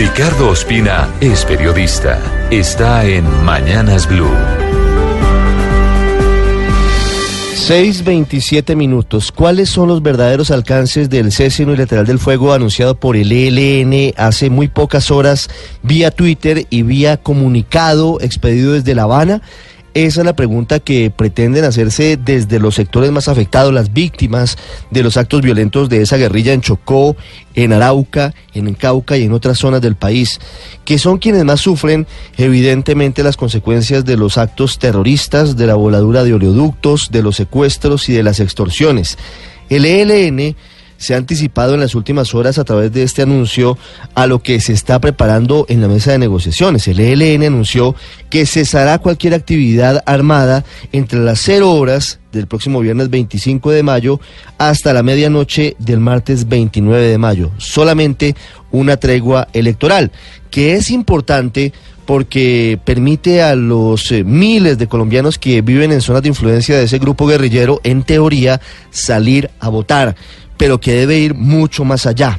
Ricardo Ospina es periodista. Está en Mañanas Blue. 6.27 minutos. ¿Cuáles son los verdaderos alcances del cese unilateral del fuego anunciado por el ELN hace muy pocas horas vía Twitter y vía comunicado expedido desde La Habana? Esa es la pregunta que pretenden hacerse desde los sectores más afectados, las víctimas de los actos violentos de esa guerrilla en Chocó, en Arauca, en Cauca y en otras zonas del país, que son quienes más sufren evidentemente las consecuencias de los actos terroristas, de la voladura de oleoductos, de los secuestros y de las extorsiones. El ELN se ha anticipado en las últimas horas a través de este anuncio a lo que se está preparando en la mesa de negociaciones. El ELN anunció que cesará cualquier actividad armada entre las cero horas del próximo viernes 25 de mayo hasta la medianoche del martes 29 de mayo. Solamente una tregua electoral, que es importante porque permite a los eh, miles de colombianos que viven en zonas de influencia de ese grupo guerrillero, en teoría, salir a votar pero que debe ir mucho más allá.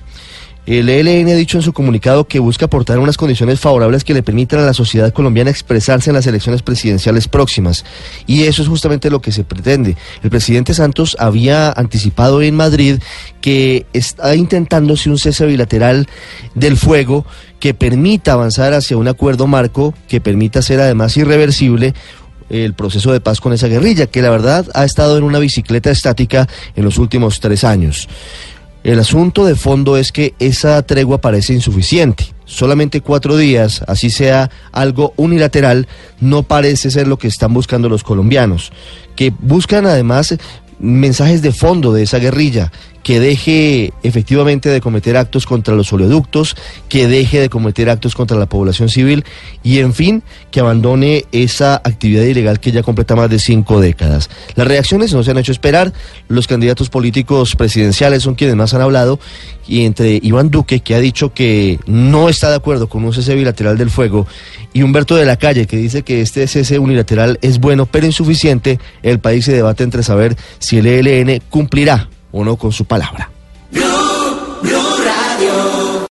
El ELN ha dicho en su comunicado que busca aportar unas condiciones favorables que le permitan a la sociedad colombiana expresarse en las elecciones presidenciales próximas. Y eso es justamente lo que se pretende. El presidente Santos había anticipado en Madrid que está intentándose un cese bilateral del fuego que permita avanzar hacia un acuerdo marco, que permita ser además irreversible el proceso de paz con esa guerrilla, que la verdad ha estado en una bicicleta estática en los últimos tres años. El asunto de fondo es que esa tregua parece insuficiente. Solamente cuatro días, así sea algo unilateral, no parece ser lo que están buscando los colombianos, que buscan además mensajes de fondo de esa guerrilla, que deje efectivamente de cometer actos contra los oleoductos, que deje de cometer actos contra la población civil y, en fin, que abandone esa actividad ilegal que ya completa más de cinco décadas. Las reacciones no se han hecho esperar. Los candidatos políticos presidenciales son quienes más han hablado y entre Iván Duque, que ha dicho que no está de acuerdo con un cese bilateral del fuego, y Humberto de la Calle, que dice que este cese unilateral es bueno pero insuficiente, el país se debate entre saber si el ELN cumplirá o no con su palabra.